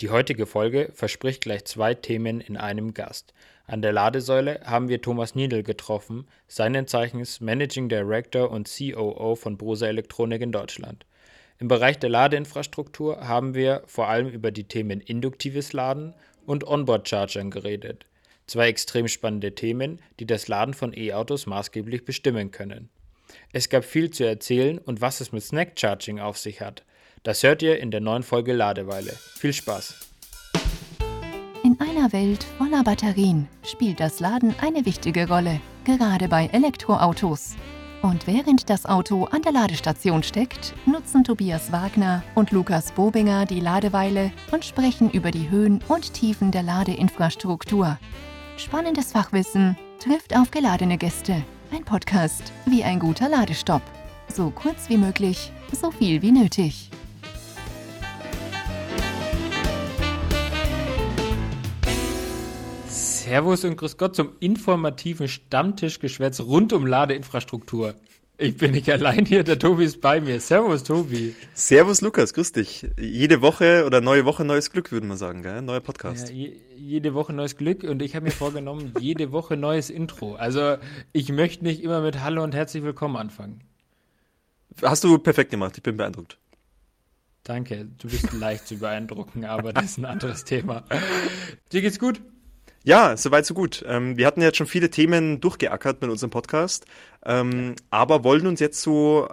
Die heutige Folge verspricht gleich zwei Themen in einem Gast. An der Ladesäule haben wir Thomas Niedl getroffen, seinen Zeichens Managing Director und COO von Brose Elektronik in Deutschland. Im Bereich der Ladeinfrastruktur haben wir vor allem über die Themen induktives Laden und Onboard-Chargern geredet. Zwei extrem spannende Themen, die das Laden von E-Autos maßgeblich bestimmen können. Es gab viel zu erzählen und was es mit Snack Charging auf sich hat. Das hört ihr in der neuen Folge Ladeweile. Viel Spaß! In einer Welt voller Batterien spielt das Laden eine wichtige Rolle, gerade bei Elektroautos. Und während das Auto an der Ladestation steckt, nutzen Tobias Wagner und Lukas Bobinger die Ladeweile und sprechen über die Höhen und Tiefen der Ladeinfrastruktur. Spannendes Fachwissen trifft auf geladene Gäste. Ein Podcast wie ein guter Ladestopp. So kurz wie möglich, so viel wie nötig. Servus und Grüß Gott zum informativen Stammtischgeschwätz rund um Ladeinfrastruktur. Ich bin nicht allein hier, der Tobi ist bei mir. Servus, Tobi. Servus, Lukas, grüß dich. Jede Woche oder neue Woche neues Glück, würde man sagen, gell? Neuer Podcast. Ja, je, jede Woche neues Glück und ich habe mir vorgenommen, jede Woche neues Intro. Also ich möchte nicht immer mit Hallo und herzlich willkommen anfangen. Hast du perfekt gemacht, ich bin beeindruckt. Danke, du bist leicht zu beeindrucken, aber das ist ein anderes Thema. Dir geht's gut? Ja, soweit so gut. Ähm, wir hatten jetzt schon viele Themen durchgeackert mit unserem Podcast, ähm, aber wollen uns jetzt so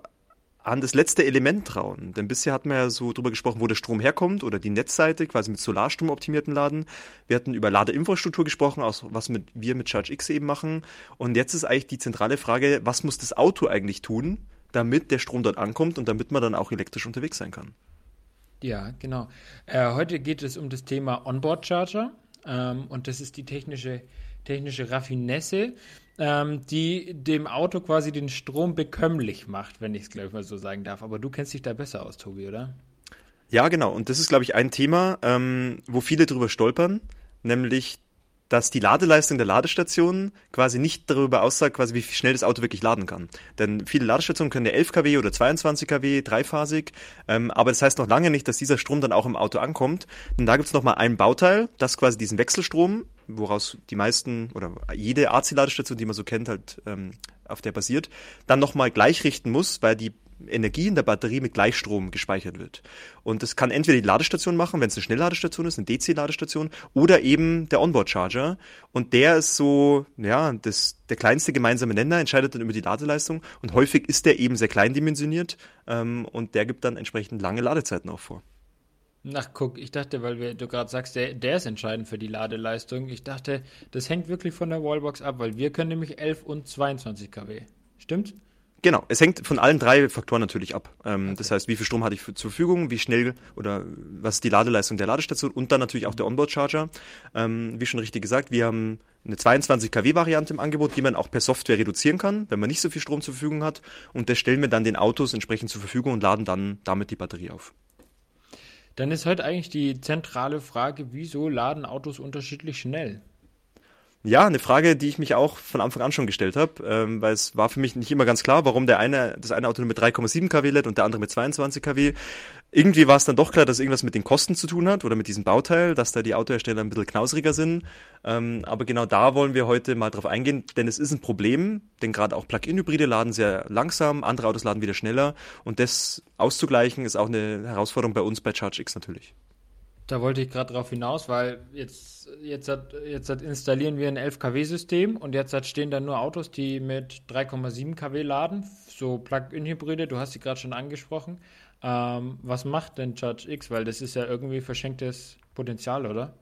an das letzte Element trauen. Denn bisher hatten wir ja so drüber gesprochen, wo der Strom herkommt oder die Netzseite, quasi mit Solarstrom optimierten Laden. Wir hatten über Ladeinfrastruktur gesprochen, auch was mit, wir mit ChargeX eben machen. Und jetzt ist eigentlich die zentrale Frage, was muss das Auto eigentlich tun, damit der Strom dort ankommt und damit man dann auch elektrisch unterwegs sein kann? Ja, genau. Äh, heute geht es um das Thema Onboard Charger. Ähm, und das ist die technische, technische Raffinesse, ähm, die dem Auto quasi den Strom bekömmlich macht, wenn ich es gleich mal so sagen darf. Aber du kennst dich da besser aus, Tobi, oder? Ja, genau. Und das ist, glaube ich, ein Thema, ähm, wo viele drüber stolpern, nämlich dass die Ladeleistung der Ladestationen quasi nicht darüber aussagt, quasi wie schnell das Auto wirklich laden kann. Denn viele Ladestationen können ja 11 kW oder 22 kW dreiphasig, ähm, aber das heißt noch lange nicht, dass dieser Strom dann auch im Auto ankommt. Denn da gibt's noch mal ein Bauteil, das quasi diesen Wechselstrom, woraus die meisten oder jede AC-Ladestation, die man so kennt, halt ähm, auf der basiert, dann nochmal gleichrichten muss, weil die Energie in der Batterie mit Gleichstrom gespeichert wird. Und das kann entweder die Ladestation machen, wenn es eine Schnellladestation ist, eine DC-Ladestation, oder eben der Onboard-Charger. Und der ist so, ja, das, der kleinste gemeinsame Nenner, entscheidet dann über die Ladeleistung. Und häufig ist der eben sehr klein dimensioniert ähm, und der gibt dann entsprechend lange Ladezeiten auch vor. Ach, guck, ich dachte, weil wir, du gerade sagst, der, der ist entscheidend für die Ladeleistung. Ich dachte, das hängt wirklich von der Wallbox ab, weil wir können nämlich 11 und 22 kW. Stimmt? Genau, es hängt von allen drei Faktoren natürlich ab. Ähm, okay. Das heißt, wie viel Strom hatte ich für, zur Verfügung, wie schnell oder was ist die Ladeleistung der Ladestation und dann natürlich auch der Onboard-Charger. Ähm, wie schon richtig gesagt, wir haben eine 22 kW-Variante im Angebot, die man auch per Software reduzieren kann, wenn man nicht so viel Strom zur Verfügung hat. Und das stellen wir dann den Autos entsprechend zur Verfügung und laden dann damit die Batterie auf. Dann ist heute eigentlich die zentrale Frage, wieso laden Autos unterschiedlich schnell? Ja, eine Frage, die ich mich auch von Anfang an schon gestellt habe, ähm, weil es war für mich nicht immer ganz klar, warum der eine, das eine Auto nur mit 3,7 kW lädt und der andere mit 22 kW. Irgendwie war es dann doch klar, dass irgendwas mit den Kosten zu tun hat oder mit diesem Bauteil, dass da die Autohersteller ein bisschen knausriger sind. Ähm, aber genau da wollen wir heute mal drauf eingehen, denn es ist ein Problem, denn gerade auch Plug-in-Hybride laden sehr langsam, andere Autos laden wieder schneller und das auszugleichen ist auch eine Herausforderung bei uns bei ChargeX natürlich. Da wollte ich gerade drauf hinaus, weil jetzt, jetzt, hat, jetzt hat installieren wir ein 11 kW-System und jetzt hat stehen da nur Autos, die mit 3,7 kW laden, so Plug-in-Hybride, du hast sie gerade schon angesprochen. Ähm, was macht denn Charge X? Weil das ist ja irgendwie verschenktes Potenzial, oder?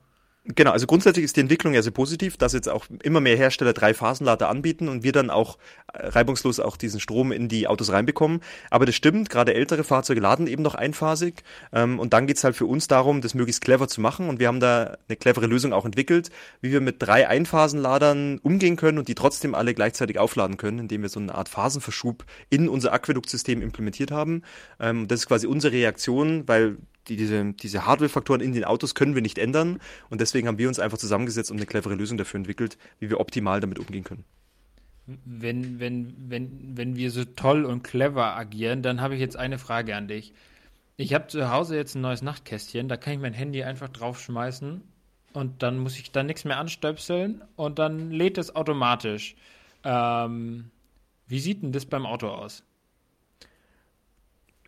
Genau, also grundsätzlich ist die Entwicklung ja sehr positiv, dass jetzt auch immer mehr Hersteller drei Phasenlader anbieten und wir dann auch äh, reibungslos auch diesen Strom in die Autos reinbekommen. Aber das stimmt, gerade ältere Fahrzeuge laden eben noch einphasig ähm, und dann geht's halt für uns darum, das möglichst clever zu machen und wir haben da eine clevere Lösung auch entwickelt, wie wir mit drei Einphasenladern umgehen können und die trotzdem alle gleichzeitig aufladen können, indem wir so eine Art Phasenverschub in unser Aquäduktsystem implementiert haben. Ähm, das ist quasi unsere Reaktion, weil die, diese, diese Hardware-Faktoren in den Autos können wir nicht ändern und deswegen haben wir uns einfach zusammengesetzt und eine clevere Lösung dafür entwickelt, wie wir optimal damit umgehen können. Wenn, wenn, wenn, wenn wir so toll und clever agieren, dann habe ich jetzt eine Frage an dich. Ich habe zu Hause jetzt ein neues Nachtkästchen, da kann ich mein Handy einfach draufschmeißen und dann muss ich da nichts mehr anstöpseln und dann lädt es automatisch. Ähm, wie sieht denn das beim Auto aus?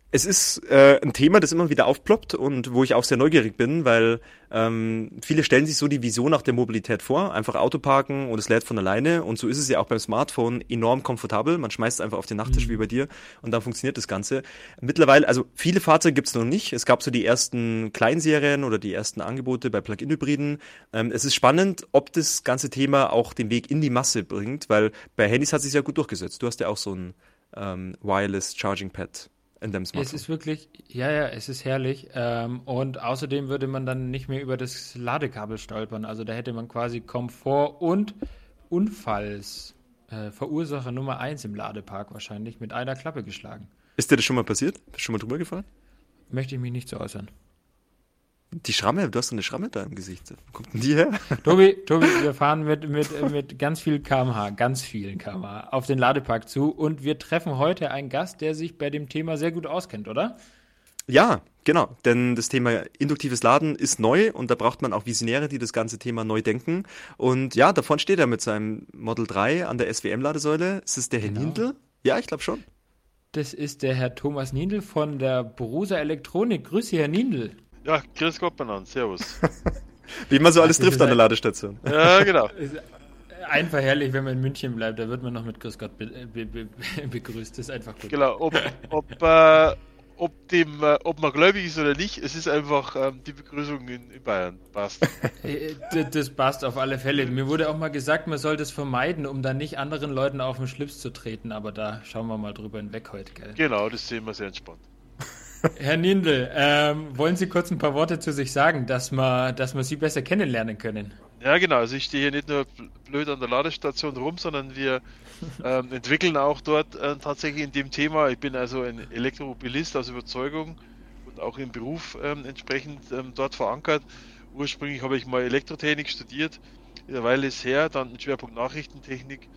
Es ist äh, ein Thema, das immer wieder aufploppt und wo ich auch sehr neugierig bin, weil ähm, viele stellen sich so die Vision nach der Mobilität vor, einfach Auto parken und es lädt von alleine und so ist es ja auch beim Smartphone enorm komfortabel. Man schmeißt es einfach auf den Nachttisch mhm. wie bei dir und dann funktioniert das Ganze. Mittlerweile, also viele Fahrzeuge gibt es noch nicht. Es gab so die ersten Kleinserien oder die ersten Angebote bei Plug-in-Hybriden. Ähm, es ist spannend, ob das ganze Thema auch den Weg in die Masse bringt, weil bei Handys hat sich ja gut durchgesetzt. Du hast ja auch so ein ähm, Wireless Charging Pad in deinem Smartphone. Es ist wirklich, ja, ja, es ist herrlich. Ähm, und außerdem würde man dann nicht mehr über das Ladekabel stolpern. Also da hätte man quasi Komfort und Unfallsverursacher äh, Nummer 1 im Ladepark wahrscheinlich mit einer Klappe geschlagen. Ist dir das schon mal passiert? Bist du schon mal drüber gefallen? Möchte ich mich nicht so äußern. Die Schramme, du hast eine Schramme da im Gesicht. Wo kommt denn die her? Tobi, Tobi, wir fahren mit, mit, mit ganz viel kmh, ganz vielen kmh auf den Ladepark zu und wir treffen heute einen Gast, der sich bei dem Thema sehr gut auskennt, oder? Ja, genau. Denn das Thema induktives Laden ist neu und da braucht man auch Visionäre, die das ganze Thema neu denken. Und ja, davon steht er mit seinem Model 3 an der SWM-Ladesäule. Ist es der Herr genau. Nindl? Ja, ich glaube schon. Das ist der Herr Thomas Nindl von der Brusa Elektronik. Grüße, Herr Nindl. Ja, grüß Gott, Banan, servus. Wie man so alles trifft an der Ladestation. Ja, genau. Einfach herrlich, wenn man in München bleibt, da wird man noch mit Grüß Gott be be be begrüßt. Das ist einfach gut. Genau, ob, ob, äh, ob, dem, äh, ob man gläubig ist oder nicht, es ist einfach ähm, die Begrüßung in, in, Bayern. Passt. Äh, das passt auf alle Fälle. Mir wurde auch mal gesagt, man soll das vermeiden, um dann nicht anderen Leuten auf den Schlips zu treten, aber da schauen wir mal drüber hinweg heute, gell? Genau, das sehen wir sehr entspannt. Herr Nindl, ähm, wollen Sie kurz ein paar Worte zu sich sagen, dass wir, dass wir Sie besser kennenlernen können? Ja, genau. Also ich stehe hier nicht nur blöd an der Ladestation rum, sondern wir ähm, entwickeln auch dort äh, tatsächlich in dem Thema. Ich bin also ein Elektromobilist aus Überzeugung und auch im Beruf ähm, entsprechend ähm, dort verankert. Ursprünglich habe ich mal Elektrotechnik studiert, eine Weile ist her, dann einen Schwerpunkt Nachrichtentechnik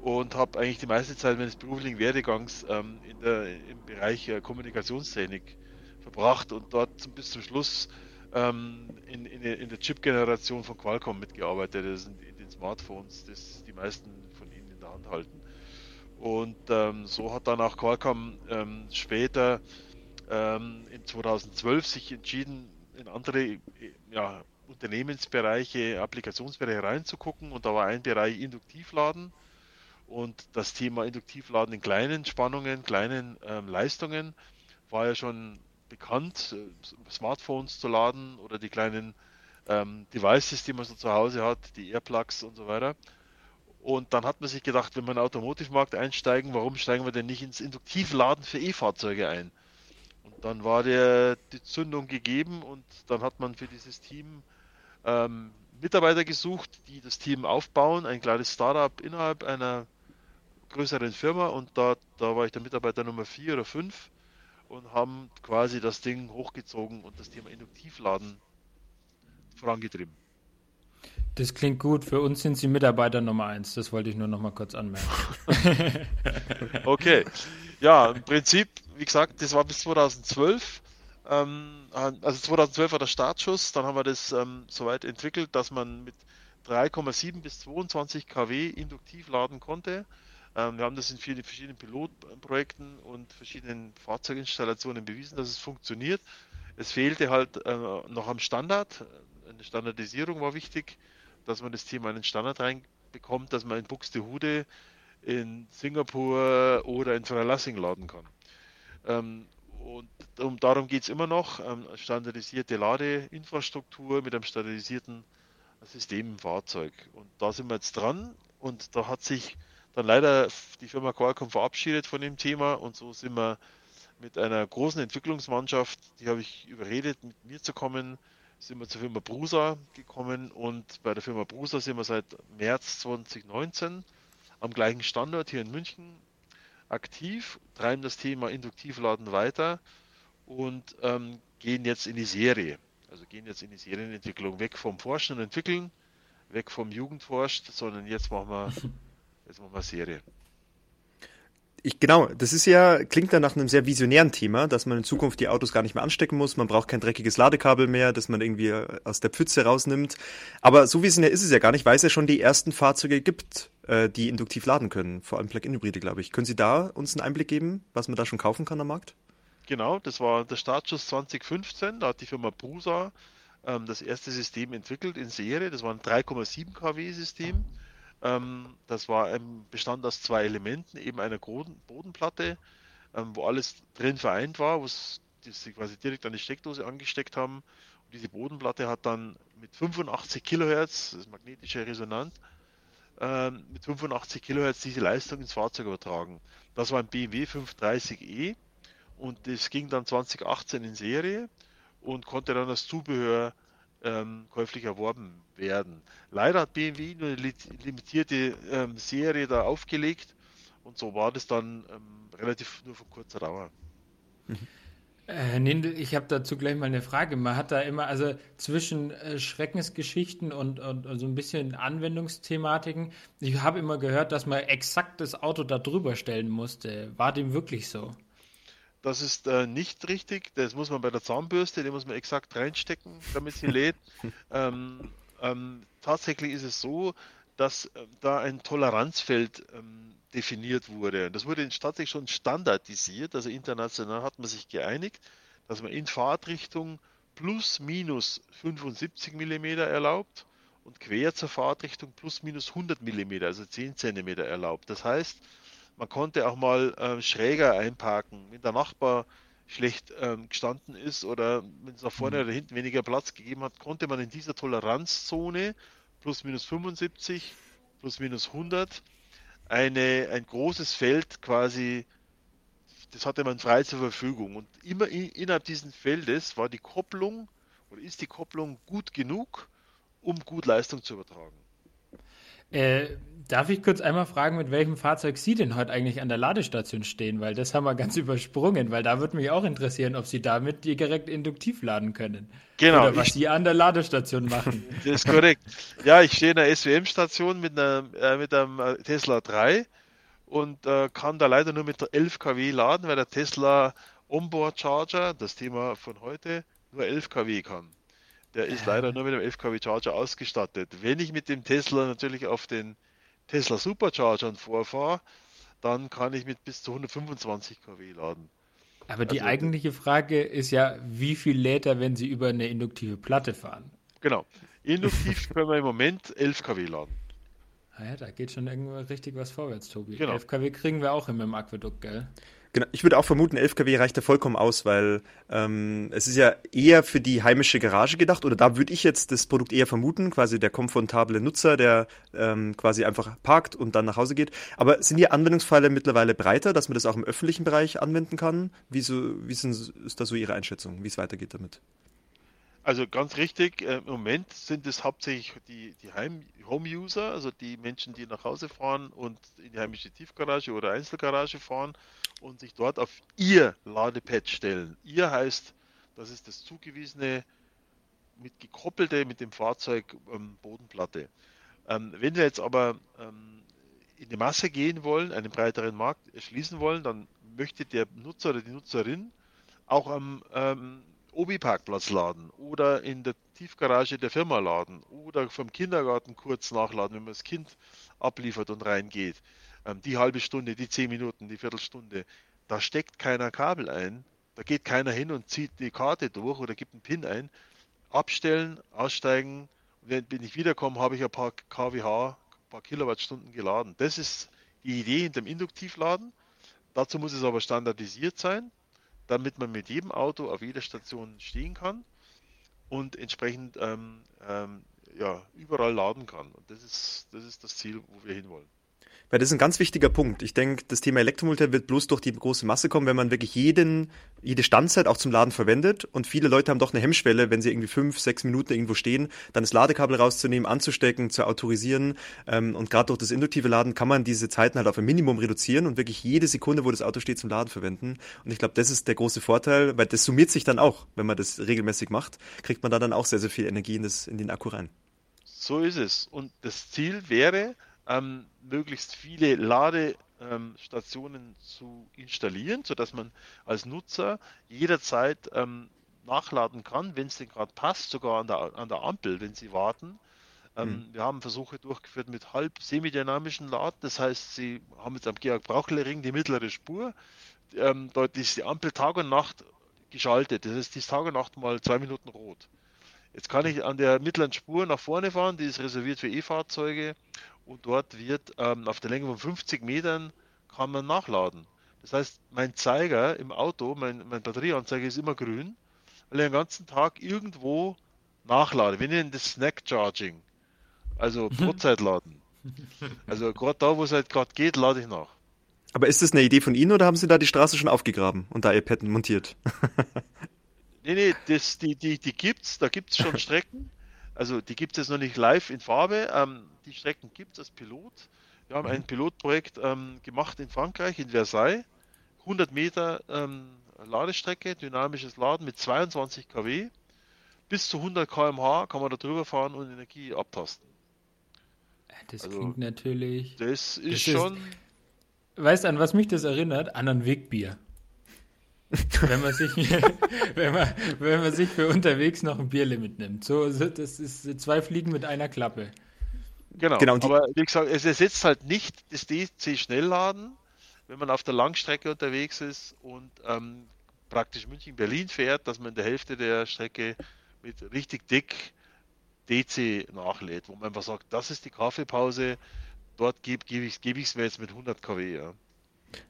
und habe eigentlich die meiste Zeit meines beruflichen Werdegangs ähm, der, im Bereich äh, Kommunikationstechnik verbracht und dort bis zum Schluss ähm, in, in, in, der Chip-Generation von Qualcomm mitgearbeitet. Das sind in den Smartphones, das die meisten von ihnen in der Hand halten. Und ähm, so hat dann auch Qualcomm ähm, später ähm, in 2012 sich entschieden, in andere ja, Unternehmensbereiche, Applikationsbereiche reinzugucken. Und da war ein Bereich Induktivladen und das Thema Induktivladen in kleinen Spannungen, kleinen ähm, Leistungen war ja schon bekannt, äh, Smartphones zu laden oder die kleinen ähm, Devices, die man so zu Hause hat, die Airplugs und so weiter. Und dann hat man sich gedacht, wenn wir in den Automotivmarkt einsteigen, warum steigen wir denn nicht ins Induktivladen für E-Fahrzeuge ein? Und dann war der, die Zündung gegeben und dann hat man für dieses Team ähm, Mitarbeiter gesucht, die das Team aufbauen, ein kleines Startup innerhalb einer größeren Firma und da, da war ich der Mitarbeiter Nummer 4 oder 5 und haben quasi das Ding hochgezogen und das Thema Induktivladen vorangetrieben. Das klingt gut. Für uns sind Sie Mitarbeiter Nummer 1. Das wollte ich nur noch mal kurz anmerken. okay. Ja, im Prinzip, wie gesagt, das war bis 2012. Ähm, also 2012 war der Startschuss. Dann haben wir das ähm, soweit entwickelt, dass man mit 3,7 bis 22 kW induktiv laden konnte. Ähm, wir haben das in vielen verschiedenen Pilotprojekten und verschiedenen Fahrzeuginstallationen bewiesen, dass es funktioniert. Es fehlte halt äh, noch am Standard. Eine Standardisierung war wichtig, dass man das Thema in den Standard reinbekommt, dass man in Buxtehude, in Singapur oder in Freilassing laden kann. Ähm, und um, darum geht es immer noch. Ähm, standardisierte Ladeinfrastruktur mit einem standardisierten System im Fahrzeug. Und da sind wir jetzt dran und da hat sich dann leider die Firma Qualcomm verabschiedet von dem Thema und so sind wir mit einer großen Entwicklungsmannschaft, die habe ich überredet, mit mir zu kommen, sind wir zur Firma Brusa gekommen und bei der Firma Brusa sind wir seit März 2019 am gleichen Standort hier in München aktiv, treiben das Thema Induktivladen weiter und ähm, gehen jetzt in die Serie. Also gehen jetzt in die Serienentwicklung weg vom Forschen und Entwickeln, weg vom Jugendforscht, sondern jetzt machen wir Jetzt machen wir Serie. ich, genau, das ist ja, klingt dann nach einem sehr visionären Thema, dass man in Zukunft die Autos gar nicht mehr anstecken muss, man braucht kein dreckiges Ladekabel mehr, das man irgendwie aus der Pfütze rausnimmt. Aber so visionär ist es ja gar nicht, weil es ja schon die ersten Fahrzeuge gibt, äh, die induktiv laden können, vor allem Plug-in-Hybride, glaube ich. Können Sie da uns einen Einblick geben, was man da schon kaufen kann am Markt? Genau, das war der Startschuss 2015, da hat die Firma Prusa ähm, das erste System entwickelt in Serie, das war ein 3,7 kW System. Ähm, das war bestand aus zwei Elementen, eben einer Bodenplatte, ähm, wo alles drin vereint war, wo sie quasi direkt an die Steckdose angesteckt haben. Und diese Bodenplatte hat dann mit 85 Kilohertz, das ist magnetische Resonanz, ähm, mit 85 Kilohertz diese Leistung ins Fahrzeug übertragen. Das war ein BMW 530e und das ging dann 2018 in Serie und konnte dann als Zubehör ähm, käuflich erworben werden. Leider hat BMW nur eine limitierte ähm, Serie da aufgelegt und so war das dann ähm, relativ nur von kurzer Dauer. Mhm. Herr Nindel, ich habe dazu gleich mal eine Frage. Man hat da immer, also zwischen äh, Schreckensgeschichten und, und, und, so ein bisschen Anwendungsthematiken, ich habe immer gehört, dass man exakt das Auto da drüber stellen musste. War dem wirklich so? Das ist äh, nicht richtig. Das muss man bei der Zahnbürste, die muss man exakt reinstecken, damit sie lädt. ähm, ähm, tatsächlich ist es so, dass äh, da ein Toleranzfeld ähm, definiert wurde. Das wurde tatsächlich schon standardisiert, also international hat man sich geeinigt, dass man in Fahrtrichtung plus minus 75 mm erlaubt und quer zur Fahrtrichtung plus minus 100 mm, also 10 cm erlaubt. Das heißt, man konnte auch mal äh, schräger einparken, wenn der Nachbar schlecht ähm, gestanden ist oder wenn es nach vorne mhm. oder hinten weniger Platz gegeben hat, konnte man in dieser Toleranzzone plus minus 75, plus minus 100 eine, ein großes Feld quasi, das hatte man frei zur Verfügung. Und immer in, innerhalb dieses Feldes war die Kopplung oder ist die Kopplung gut genug, um gut Leistung zu übertragen. Äh, darf ich kurz einmal fragen, mit welchem Fahrzeug Sie denn heute eigentlich an der Ladestation stehen? Weil das haben wir ganz übersprungen, weil da würde mich auch interessieren, ob Sie damit direkt induktiv laden können. Genau. Oder was Sie an der Ladestation machen. Das ist korrekt. Ja, ich stehe in einer SWM-Station mit, äh, mit einem äh, Tesla 3 und äh, kann da leider nur mit 11 kW laden, weil der Tesla Onboard Charger, das Thema von heute, nur 11 kW kann. Der ist leider nur mit dem 11 kW Charger ausgestattet. Wenn ich mit dem Tesla natürlich auf den Tesla Superchargern vorfahre, dann kann ich mit bis zu 125 kW laden. Aber die also, eigentliche Frage ist ja, wie viel lädt er, wenn Sie über eine induktive Platte fahren? Genau. Induktiv können wir im Moment 11 kW laden. Ah ja, da geht schon irgendwo richtig was vorwärts, Tobi. Genau. 11 kW kriegen wir auch immer im Aquädukt, gell? Genau, ich würde auch vermuten, 11 kW reicht da vollkommen aus, weil ähm, es ist ja eher für die heimische Garage gedacht, oder da würde ich jetzt das Produkt eher vermuten, quasi der komfortable Nutzer, der ähm, quasi einfach parkt und dann nach Hause geht. Aber sind die Anwendungsfälle mittlerweile breiter, dass man das auch im öffentlichen Bereich anwenden kann? Wie, so, wie sind, ist da so Ihre Einschätzung, wie es weitergeht damit? Also ganz richtig, äh, im Moment sind es hauptsächlich die, die Home-User, also die Menschen, die nach Hause fahren und in die heimische Tiefgarage oder Einzelgarage fahren und sich dort auf ihr Ladepad stellen. Ihr heißt, das ist das zugewiesene, mit gekoppelte mit dem Fahrzeug ähm, Bodenplatte. Ähm, wenn wir jetzt aber ähm, in die Masse gehen wollen, einen breiteren Markt erschließen wollen, dann möchte der Nutzer oder die Nutzerin auch am ähm, Obi-Parkplatz laden oder in der Tiefgarage der Firma laden oder vom Kindergarten kurz nachladen, wenn man das Kind abliefert und reingeht. Ähm, die halbe Stunde, die zehn Minuten, die Viertelstunde, da steckt keiner Kabel ein, da geht keiner hin und zieht die Karte durch oder gibt einen PIN ein. Abstellen, aussteigen, wenn, wenn ich wiederkomme, habe ich ein paar kWh, ein paar Kilowattstunden geladen. Das ist die Idee hinter dem Induktivladen. Dazu muss es aber standardisiert sein damit man mit jedem Auto auf jeder Station stehen kann und entsprechend ähm, ähm, ja, überall laden kann. Und das ist, das ist das Ziel, wo wir hinwollen. Weil das ist ein ganz wichtiger Punkt. Ich denke, das Thema Elektromobilität wird bloß durch die große Masse kommen, wenn man wirklich jeden, jede Standzeit auch zum Laden verwendet. Und viele Leute haben doch eine Hemmschwelle, wenn sie irgendwie fünf, sechs Minuten irgendwo stehen, dann das Ladekabel rauszunehmen, anzustecken, zu autorisieren. Ähm, und gerade durch das induktive Laden kann man diese Zeiten halt auf ein Minimum reduzieren und wirklich jede Sekunde, wo das Auto steht, zum Laden verwenden. Und ich glaube, das ist der große Vorteil, weil das summiert sich dann auch, wenn man das regelmäßig macht, kriegt man da dann auch sehr, sehr viel Energie in, das, in den Akku rein. So ist es. Und das Ziel wäre, ähm, möglichst viele Lade, ähm, Stationen zu installieren, sodass man als Nutzer jederzeit ähm, nachladen kann, wenn es denn gerade passt, sogar an der, an der Ampel, wenn Sie warten. Ähm, mhm. Wir haben Versuche durchgeführt mit halb semidynamischen Laden. Das heißt, Sie haben jetzt am Georg-Brauchle-Ring die mittlere Spur. Ähm, dort ist die Ampel Tag und Nacht geschaltet. Das heißt, die ist Tag und Nacht mal zwei Minuten rot. Jetzt kann ich an der mittleren Spur nach vorne fahren, die ist reserviert für E-Fahrzeuge und dort wird ähm, auf der Länge von 50 Metern kann man nachladen. Das heißt, mein Zeiger im Auto, mein, mein Batterieanzeiger ist immer grün, weil ich den ganzen Tag irgendwo nachlade. Wir nennen das Snack Charging, also Brotzeitladen. Also gerade da, wo es halt gerade geht, lade ich nach. Aber ist das eine Idee von Ihnen oder haben Sie da die Straße schon aufgegraben und da Ihr Pad montiert? nee, nee, das, die, die, die gibt's, da gibt es schon Strecken. Also die gibt es noch nicht live in Farbe. Ähm, die Strecken gibt es als Pilot. Wir haben ein mhm. Pilotprojekt ähm, gemacht in Frankreich, in Versailles. 100 Meter ähm, Ladestrecke, dynamisches Laden mit 22 kW. Bis zu 100 km/h kann man da drüber fahren und Energie abtasten. Das also, klingt natürlich. Das ist das schon. Ist, weißt du, an was mich das erinnert? An ein Wegbier. Wenn man sich wenn man, wenn man sich für unterwegs noch ein Bierle mitnimmt. So, das ist zwei Fliegen mit einer Klappe. Genau, genau aber wie gesagt, es ersetzt halt nicht das DC-Schnellladen, wenn man auf der Langstrecke unterwegs ist und ähm, praktisch München-Berlin fährt, dass man in der Hälfte der Strecke mit richtig dick DC nachlädt, wo man einfach sagt, das ist die Kaffeepause, dort gebe geb ich es geb mir jetzt mit 100 kW. Ja.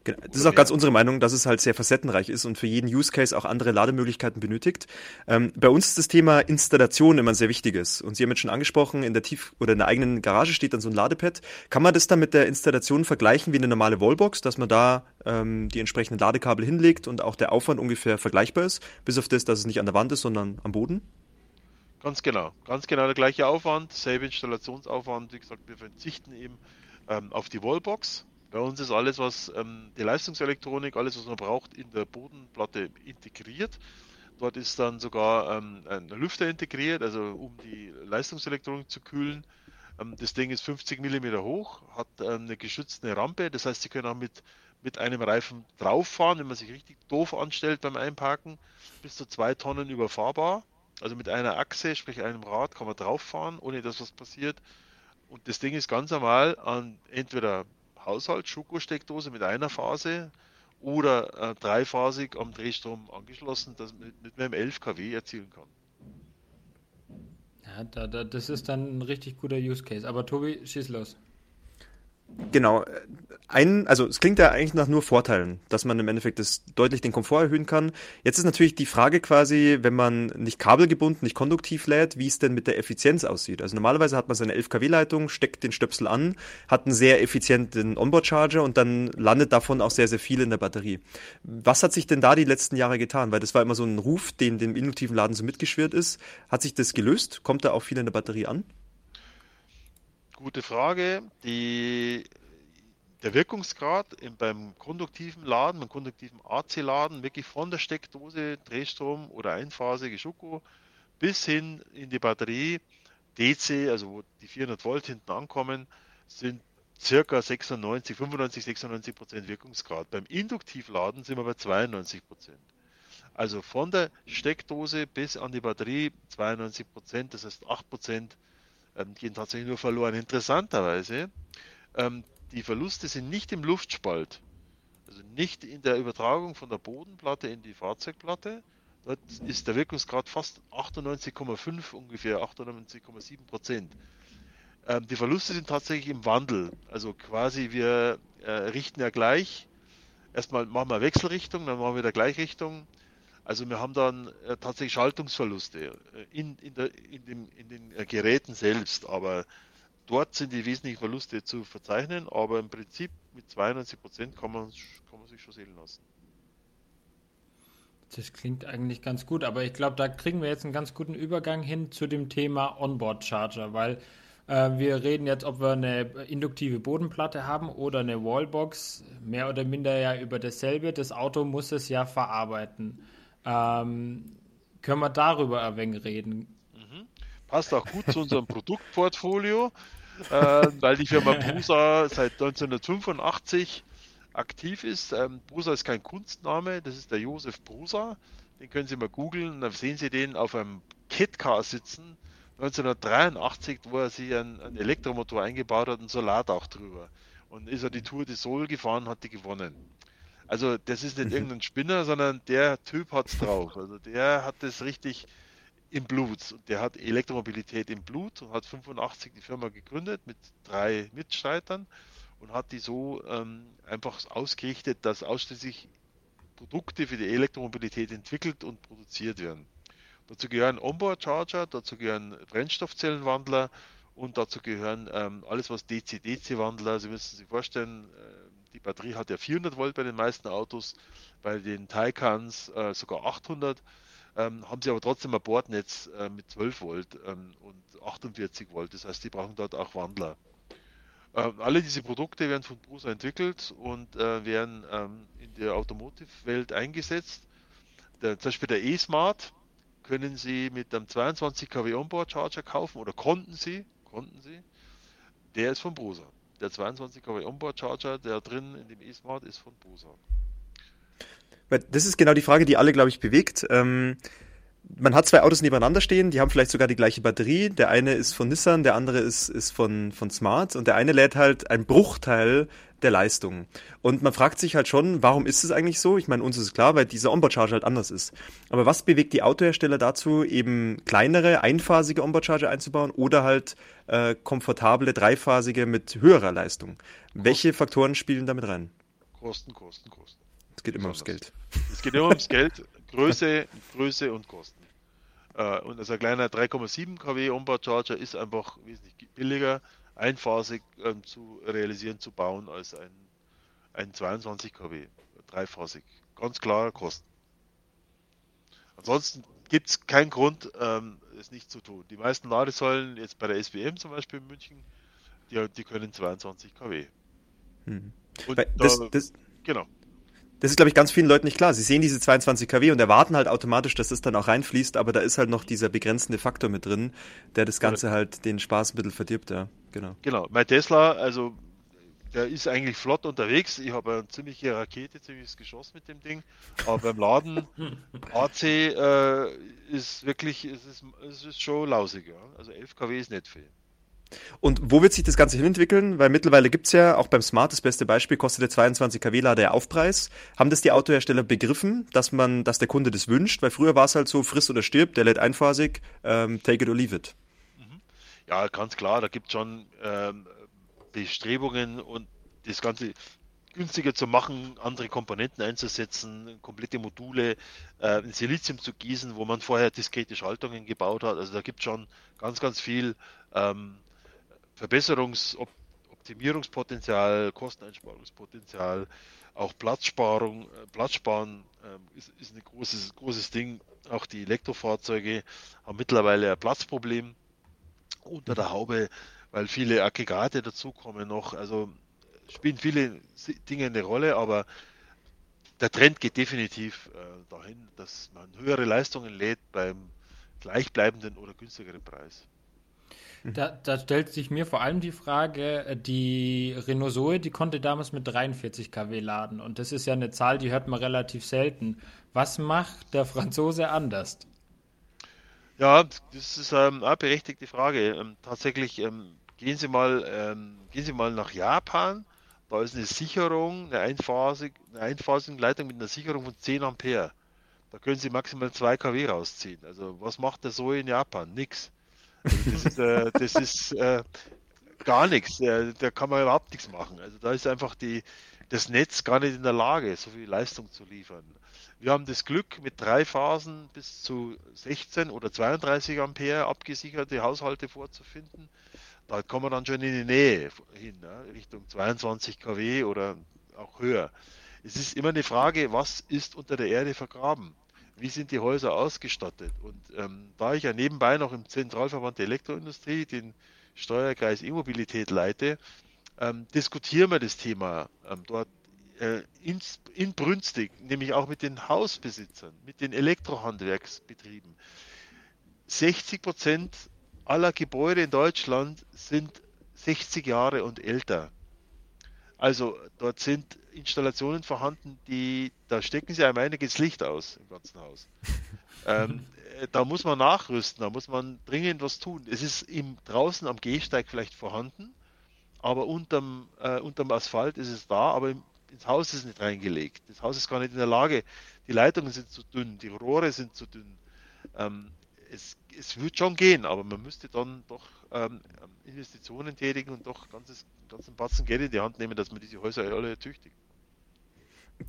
Genau. Das ist auch ganz unsere Meinung, dass es halt sehr facettenreich ist und für jeden Use Case auch andere Lademöglichkeiten benötigt. Ähm, bei uns ist das Thema Installation immer ein sehr wichtiges. Und Sie haben jetzt schon angesprochen, in der Tief- oder in der eigenen Garage steht dann so ein Ladepad. Kann man das dann mit der Installation vergleichen wie eine normale Wallbox, dass man da ähm, die entsprechenden Ladekabel hinlegt und auch der Aufwand ungefähr vergleichbar ist, bis auf das, dass es nicht an der Wand ist, sondern am Boden? Ganz genau. Ganz genau der gleiche Aufwand, selbe Installationsaufwand. Wie gesagt, wir verzichten eben ähm, auf die Wallbox bei uns ist alles, was ähm, die Leistungselektronik, alles, was man braucht, in der Bodenplatte integriert. Dort ist dann sogar ähm, ein Lüfter integriert, also um die Leistungselektronik zu kühlen. Ähm, das Ding ist 50 mm hoch, hat ähm, eine geschützte Rampe, das heißt, Sie können auch mit, mit einem Reifen drauffahren, wenn man sich richtig doof anstellt beim Einparken, bis zu zwei Tonnen überfahrbar. Also mit einer Achse, sprich einem Rad, kann man drauffahren, ohne dass was passiert. Und das Ding ist ganz normal an entweder Haushalt, Schokosteckdose mit einer Phase oder äh, dreiphasig am Drehstrom angeschlossen, das mit, mit einem 11 kW erzielen kann. Ja, da, da, das ist dann ein richtig guter Use Case. Aber Tobi, schieß los. Genau. Ein, also es klingt ja eigentlich nach nur Vorteilen, dass man im Endeffekt das deutlich den Komfort erhöhen kann. Jetzt ist natürlich die Frage quasi, wenn man nicht kabelgebunden, nicht konduktiv lädt, wie es denn mit der Effizienz aussieht. Also normalerweise hat man seine 11 kW-Leitung, steckt den Stöpsel an, hat einen sehr effizienten Onboard-Charger und dann landet davon auch sehr, sehr viel in der Batterie. Was hat sich denn da die letzten Jahre getan? Weil das war immer so ein Ruf, den dem induktiven Laden so mitgeschwirrt ist. Hat sich das gelöst? Kommt da auch viel in der Batterie an? Gute Frage. Die, der Wirkungsgrad im, beim konduktiven Laden, beim konduktiven AC-Laden, wirklich von der Steckdose, Drehstrom oder einphasige Schuko bis hin in die Batterie, DC, also wo die 400 Volt hinten ankommen, sind circa 96, 95, 96 Prozent Wirkungsgrad. Beim Induktivladen sind wir bei 92 Prozent. Also von der Steckdose bis an die Batterie 92 Prozent, das heißt 8 Prozent ähm, gehen tatsächlich nur verloren. Interessanterweise, ähm, die Verluste sind nicht im Luftspalt, also nicht in der Übertragung von der Bodenplatte in die Fahrzeugplatte. Dort ist der Wirkungsgrad fast 98,5 ungefähr, 98,7 Prozent. Ähm, die Verluste sind tatsächlich im Wandel. Also quasi wir äh, richten ja gleich. Erstmal machen wir Wechselrichtung, dann machen wir wieder Gleichrichtung also wir haben dann äh, tatsächlich Schaltungsverluste äh, in, in, der, in, dem, in den äh, Geräten selbst, aber dort sind die wesentlichen Verluste zu verzeichnen, aber im Prinzip mit 92 Prozent kann man, kann man sich schon sehen lassen. Das klingt eigentlich ganz gut, aber ich glaube, da kriegen wir jetzt einen ganz guten Übergang hin zu dem Thema Onboard Charger, weil äh, wir reden jetzt, ob wir eine induktive Bodenplatte haben oder eine Wallbox, mehr oder minder ja über dasselbe. Das Auto muss es ja verarbeiten. Ähm, können wir darüber ein wenig reden? Mhm. Passt auch gut zu unserem Produktportfolio, äh, weil die Firma Prusa seit 1985 aktiv ist. Ähm, Brusa ist kein Kunstname, das ist der Josef Brusa. Den können Sie mal googeln, dann sehen Sie den auf einem Kitcar sitzen. 1983, wo er sich einen, einen Elektromotor eingebaut hat, ein Solardach drüber. Und ist er die Tour de Sol gefahren, hat die gewonnen. Also das ist nicht mhm. irgendein Spinner, sondern der Typ hat's drauf. Also der hat das richtig im Blut. Der hat Elektromobilität im Blut und hat 85 die Firma gegründet mit drei Mitstreitern und hat die so ähm, einfach ausgerichtet, dass ausschließlich Produkte für die Elektromobilität entwickelt und produziert werden. Dazu gehören Onboard-Charger, dazu gehören Brennstoffzellenwandler und dazu gehören ähm, alles, was DC-DC-Wandler, Sie müssen sich vorstellen, äh, die Batterie hat ja 400 Volt bei den meisten Autos, bei den Taycans äh, sogar 800 ähm, haben sie aber trotzdem ein Bordnetz äh, mit 12 Volt ähm, und 48 Volt. Das heißt, die brauchen dort auch Wandler. Ähm, alle diese Produkte werden von Prusa entwickelt und äh, werden ähm, in der Automotive-Welt eingesetzt. Der, zum Beispiel der E-Smart können Sie mit einem 22 kW Onboard Charger kaufen oder konnten Sie, konnten Sie. Der ist von Prusa. Der 22 kW Onboard Charger, der drin in dem E-Smart ist von Prusa. Das ist genau die Frage, die alle, glaube ich, bewegt. Ähm, man hat zwei Autos nebeneinander stehen, die haben vielleicht sogar die gleiche Batterie. Der eine ist von Nissan, der andere ist, ist von, von Smart und der eine lädt halt einen Bruchteil der Leistung. Und man fragt sich halt schon, warum ist es eigentlich so? Ich meine, uns ist es klar, weil dieser Onboard-Charger halt anders ist. Aber was bewegt die Autohersteller dazu, eben kleinere, einphasige Onboard-Charger einzubauen oder halt äh, komfortable, dreiphasige mit höherer Leistung? Welche Faktoren spielen damit rein? Kosten, Kosten, Kosten. Es geht immer ums Geld. Es geht immer ums Geld, Größe, Größe und Kosten. Äh, und also ein kleiner 3,7 kW Onboard Charger ist einfach wesentlich billiger, einphasig ähm, zu realisieren, zu bauen als ein, ein 22 kW, dreiphasig. Ganz klar Kosten. Ansonsten gibt es keinen Grund, ähm, es nicht zu tun. Die meisten Ladesäulen, jetzt bei der SWM zum Beispiel in München, die, die können 22 kW. Hm. Und das, da, das, genau das ist, glaube ich, ganz vielen Leuten nicht klar. Sie sehen diese 22 kW und erwarten halt automatisch, dass das dann auch reinfließt, aber da ist halt noch dieser begrenzende Faktor mit drin, der das Ganze halt den Spaß ein bisschen verdirbt, ja. Genau. Genau. Mein Tesla, also der ist eigentlich flott unterwegs. Ich habe eine ziemliche Rakete, ziemliches Geschoss mit dem Ding. Aber beim Laden AC äh, ist wirklich, es ist, es ist schon lausig. Ja. Also 11 kW ist nicht viel. Und wo wird sich das Ganze hinentwickeln? Weil mittlerweile gibt's ja, auch beim Smart, das beste Beispiel, kostet der 22 kW-Lader ja Aufpreis. Haben das die Autohersteller begriffen, dass man, dass der Kunde das wünscht? Weil früher war es halt so, friss oder stirb, der lädt einphasig, ähm, take it or leave it. Mhm. Ja, ganz klar, da gibt es schon ähm, Bestrebungen und das Ganze günstiger zu machen, andere Komponenten einzusetzen, komplette Module äh, in Silizium zu gießen, wo man vorher diskrete Schaltungen gebaut hat. Also da gibt es schon ganz, ganz viel ähm, Verbesserungs-, Optimierungspotenzial, Kosteneinsparungspotenzial, auch Platzsparung, äh, Platzsparen äh, ist, ist ein großes, großes Ding. Auch die Elektrofahrzeuge haben mittlerweile ein Platzproblem unter der Haube, weil viele Aggregate dazukommen noch. Also spielen viele Dinge eine Rolle, aber der Trend geht definitiv äh, dahin, dass man höhere Leistungen lädt beim gleichbleibenden oder günstigeren Preis. Da, da, stellt sich mir vor allem die Frage, äh, die Renault Zoe, die konnte damals mit 43 kW laden und das ist ja eine Zahl, die hört man relativ selten. Was macht der Franzose anders? Ja, das ist ähm, eine berechtigte Frage. Ähm, tatsächlich ähm, gehen Sie mal, ähm, gehen Sie mal nach Japan. Da ist eine Sicherung, eine, einphasig, eine einphasige Leitung mit einer Sicherung von 10 Ampere. Da können Sie maximal 2 kW rausziehen. Also was macht der Zoe in Japan? Nix. Also das ist, äh, das ist äh, gar nichts. Äh, da kann man überhaupt nichts machen. Also da ist einfach die, das Netz gar nicht in der Lage, so viel Leistung zu liefern. Wir haben das Glück, mit drei Phasen bis zu 16 oder 32 Ampere abgesicherte Haushalte vorzufinden. Da kommen wir dann schon in die Nähe hin, ne? Richtung 22 kW oder auch höher. Es ist immer eine Frage, was ist unter der Erde vergraben? Wie sind die Häuser ausgestattet? Und ähm, da ich ja nebenbei noch im Zentralverband der Elektroindustrie den Steuerkreis E-Mobilität leite, ähm, diskutieren wir das Thema ähm, dort äh, ins, inbrünstig, nämlich auch mit den Hausbesitzern, mit den Elektrohandwerksbetrieben. 60 Prozent aller Gebäude in Deutschland sind 60 Jahre und älter. Also dort sind Installationen vorhanden, die, da stecken sie einem einiges Licht aus im ganzen Haus. ähm, äh, da muss man nachrüsten, da muss man dringend was tun. Es ist im, draußen am Gehsteig vielleicht vorhanden, aber unterm, äh, unterm Asphalt ist es da, aber im, ins Haus ist es nicht reingelegt. Das Haus ist gar nicht in der Lage. Die Leitungen sind zu dünn, die Rohre sind zu dünn. Ähm, es, es wird schon gehen, aber man müsste dann doch ähm, Investitionen tätigen und doch ganzes, ganzen Batzen Geld in die Hand nehmen, dass man diese Häuser alle tüchtigt.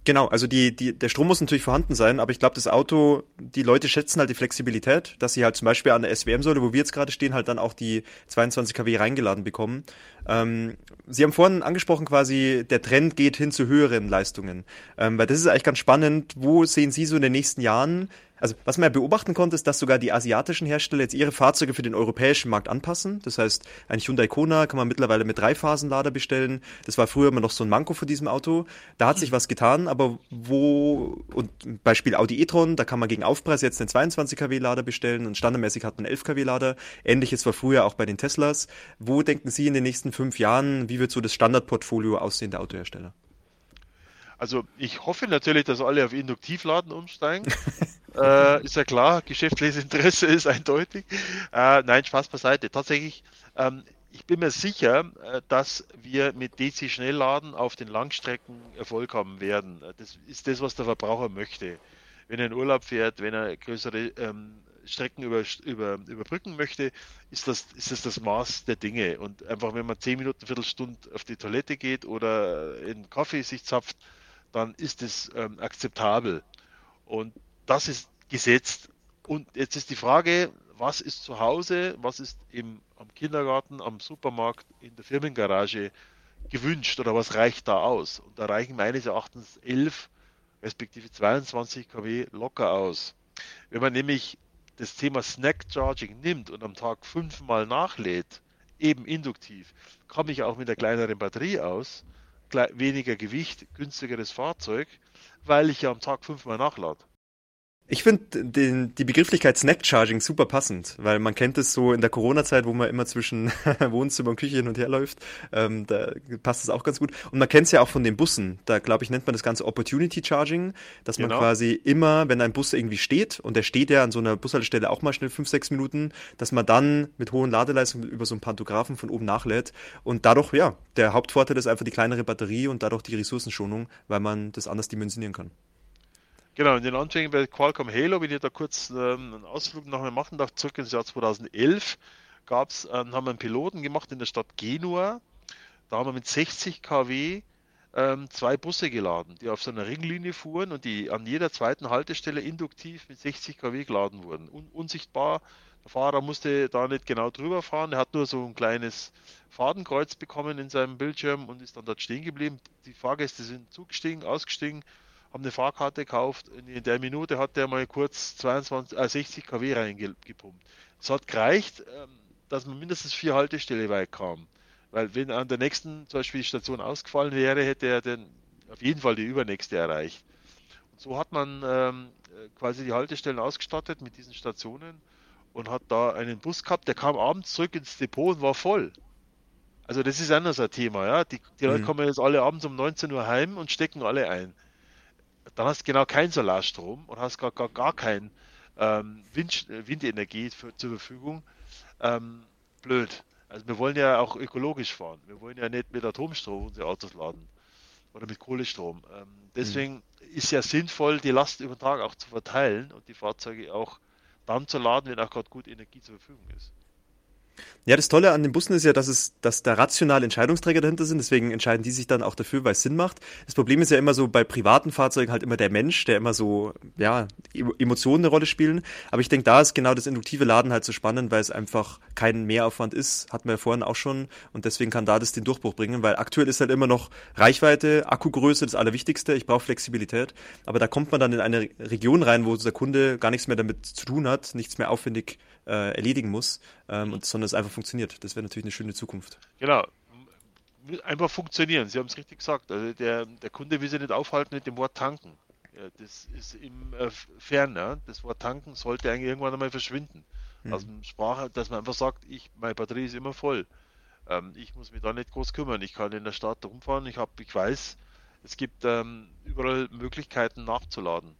Genau, also die, die, der Strom muss natürlich vorhanden sein, aber ich glaube, das Auto, die Leute schätzen halt die Flexibilität, dass sie halt zum Beispiel an der SWM-Säule, wo wir jetzt gerade stehen, halt dann auch die 22 kW reingeladen bekommen. Ähm, sie haben vorhin angesprochen quasi, der Trend geht hin zu höheren Leistungen, ähm, weil das ist eigentlich ganz spannend. Wo sehen Sie so in den nächsten Jahren also was man ja beobachten konnte, ist, dass sogar die asiatischen Hersteller jetzt ihre Fahrzeuge für den europäischen Markt anpassen. Das heißt, ein Hyundai Kona kann man mittlerweile mit Dreiphasenlader bestellen. Das war früher immer noch so ein Manko für diesem Auto. Da hat sich was getan, aber wo, und Beispiel Audi e-tron, da kann man gegen Aufpreis jetzt einen 22 kW Lader bestellen und standardmäßig hat man 11 kW Lader. Ähnliches war früher auch bei den Teslas. Wo denken Sie in den nächsten fünf Jahren, wie wird so das Standardportfolio aussehen der Autohersteller? Also ich hoffe natürlich, dass alle auf Induktivladen umsteigen. äh, ist ja klar, geschäftliches Interesse ist eindeutig. Äh, nein, Spaß beiseite. Tatsächlich, ähm, ich bin mir sicher, äh, dass wir mit DC-Schnellladen auf den Langstrecken Erfolg haben werden. Das ist das, was der Verbraucher möchte. Wenn er in Urlaub fährt, wenn er größere ähm, Strecken über, über, überbrücken möchte, ist das, ist das das Maß der Dinge. Und einfach, wenn man zehn Minuten, Viertelstunde auf die Toilette geht oder in Kaffee sich zapft, dann ist es ähm, akzeptabel. Und das ist gesetzt. Und jetzt ist die Frage, was ist zu Hause, was ist im, am Kindergarten, am Supermarkt, in der Firmengarage gewünscht oder was reicht da aus? Und da reichen meines Erachtens 11 respektive 22 kW locker aus. Wenn man nämlich das Thema Snack Charging nimmt und am Tag fünfmal nachlädt, eben induktiv, komme ich auch mit der kleineren Batterie aus weniger Gewicht, günstigeres Fahrzeug, weil ich ja am Tag fünfmal nachlade. Ich finde die Begrifflichkeit Snack Charging super passend, weil man kennt es so in der Corona-Zeit, wo man immer zwischen Wohnzimmer und Küche hin und her läuft. Ähm, da passt es auch ganz gut. Und man kennt es ja auch von den Bussen. Da glaube ich nennt man das Ganze Opportunity Charging, dass man genau. quasi immer, wenn ein Bus irgendwie steht und der steht ja an so einer Bushaltestelle auch mal schnell fünf, sechs Minuten, dass man dann mit hohen Ladeleistungen über so einen Pantographen von oben nachlädt. Und dadurch, ja, der Hauptvorteil ist einfach die kleinere Batterie und dadurch die Ressourcenschonung, weil man das anders dimensionieren kann. Genau, in den Anfängen bei Qualcomm Halo, wenn ich da kurz ähm, einen Ausflug nachher machen darf, zurück ins Jahr 2011, gab's, ähm, haben wir einen Piloten gemacht in der Stadt Genua. Da haben wir mit 60 kW ähm, zwei Busse geladen, die auf so einer Ringlinie fuhren und die an jeder zweiten Haltestelle induktiv mit 60 kW geladen wurden. Un unsichtbar. Der Fahrer musste da nicht genau drüber fahren. Er hat nur so ein kleines Fadenkreuz bekommen in seinem Bildschirm und ist dann dort stehen geblieben. Die Fahrgäste sind zugestiegen, ausgestiegen, haben eine Fahrkarte gekauft. In der Minute hat der mal kurz 22, äh, 60 kW reingepumpt. Es hat gereicht, ähm, dass man mindestens vier Haltestelle weit kam. Weil wenn an der nächsten zum Beispiel die Station ausgefallen wäre, hätte er dann auf jeden Fall die übernächste erreicht. Und so hat man ähm, quasi die Haltestellen ausgestattet mit diesen Stationen und hat da einen Bus gehabt, der kam abends zurück ins Depot und war voll. Also das ist anders ein Thema, ja. Die, die mhm. Leute kommen jetzt alle abends um 19 Uhr heim und stecken alle ein dann hast du genau keinen Solarstrom und hast gar, gar, gar kein ähm, Wind, Windenergie für, zur Verfügung. Ähm, blöd. Also wir wollen ja auch ökologisch fahren. Wir wollen ja nicht mit Atomstrom unsere Autos laden oder mit Kohlestrom. Ähm, deswegen mhm. ist ja sinnvoll, die Last über den Tag auch zu verteilen und die Fahrzeuge auch dann zu laden, wenn auch gerade gut Energie zur Verfügung ist. Ja, das Tolle an den Bussen ist ja, dass es, dass da rationale Entscheidungsträger dahinter sind. Deswegen entscheiden die sich dann auch dafür, weil es Sinn macht. Das Problem ist ja immer so bei privaten Fahrzeugen halt immer der Mensch, der immer so, ja, Emotionen eine Rolle spielen. Aber ich denke, da ist genau das induktive Laden halt so spannend, weil es einfach kein Mehraufwand ist. Hatten wir ja vorhin auch schon. Und deswegen kann da das den Durchbruch bringen, weil aktuell ist halt immer noch Reichweite, Akkugröße das Allerwichtigste. Ich brauche Flexibilität. Aber da kommt man dann in eine Region rein, wo der Kunde gar nichts mehr damit zu tun hat, nichts mehr aufwendig äh, erledigen muss, ähm, und, sondern es einfach funktioniert. Das wäre natürlich eine schöne Zukunft. Genau. Einfach funktionieren. Sie haben es richtig gesagt. Also der, der Kunde will sich nicht aufhalten mit dem Wort tanken. Ja, das ist im äh, Fern. Ja. Das Wort tanken sollte eigentlich irgendwann einmal verschwinden. Mhm. Aus dem Sprache, dass man einfach sagt, ich, meine Batterie ist immer voll. Ähm, ich muss mich da nicht groß kümmern. Ich kann in der Stadt rumfahren. Ich, hab, ich weiß, es gibt ähm, überall Möglichkeiten nachzuladen.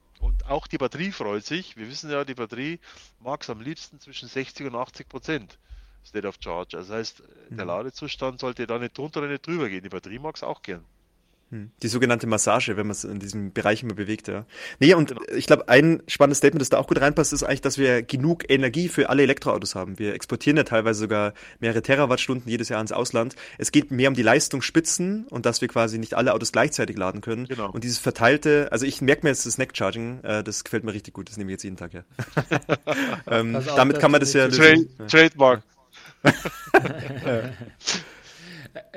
Auch die Batterie freut sich. Wir wissen ja, die Batterie mag es am liebsten zwischen 60 und 80 Prozent State of Charge. Also das heißt, der mhm. Ladezustand sollte da nicht drunter oder nicht drüber gehen. Die Batterie mag es auch gern. Hm. Die sogenannte Massage, wenn man es in diesem Bereich immer bewegt, ja. Nee, und genau. ich glaube, ein spannendes Statement, das da auch gut reinpasst, ist eigentlich, dass wir genug Energie für alle Elektroautos haben. Wir exportieren ja teilweise sogar mehrere Terawattstunden jedes Jahr ins Ausland. Es geht mehr um die Leistungsspitzen und dass wir quasi nicht alle Autos gleichzeitig laden können. Genau. Und dieses verteilte, also ich merke mir jetzt das Snack Charging, äh, das gefällt mir richtig gut, das nehme ich jetzt jeden Tag, ja. ähm, damit kann man das ja. Trade, Trademark.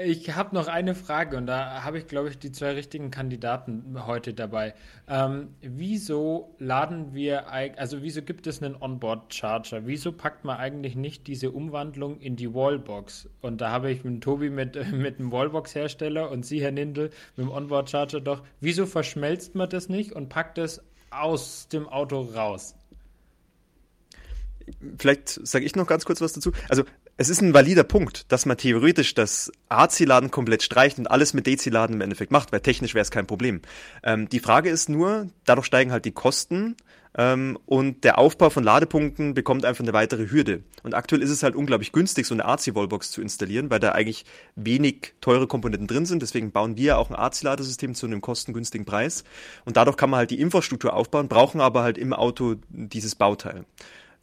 Ich habe noch eine Frage und da habe ich, glaube ich, die zwei richtigen Kandidaten heute dabei. Ähm, wieso laden wir, also wieso gibt es einen Onboard-Charger? Wieso packt man eigentlich nicht diese Umwandlung in die Wallbox? Und da habe ich mit Tobi mit, mit einem Wallbox-Hersteller und Sie, Herr Nindel, mit dem Onboard-Charger doch. Wieso verschmelzt man das nicht und packt es aus dem Auto raus? Vielleicht sage ich noch ganz kurz was dazu. Also es ist ein valider Punkt, dass man theoretisch das AC-Laden komplett streicht und alles mit DC-Laden im Endeffekt macht, weil technisch wäre es kein Problem. Ähm, die Frage ist nur, dadurch steigen halt die Kosten ähm, und der Aufbau von Ladepunkten bekommt einfach eine weitere Hürde. Und aktuell ist es halt unglaublich günstig, so eine AC-Wallbox zu installieren, weil da eigentlich wenig teure Komponenten drin sind. Deswegen bauen wir auch ein AC-Ladesystem zu einem kostengünstigen Preis. Und dadurch kann man halt die Infrastruktur aufbauen, brauchen aber halt im Auto dieses Bauteil.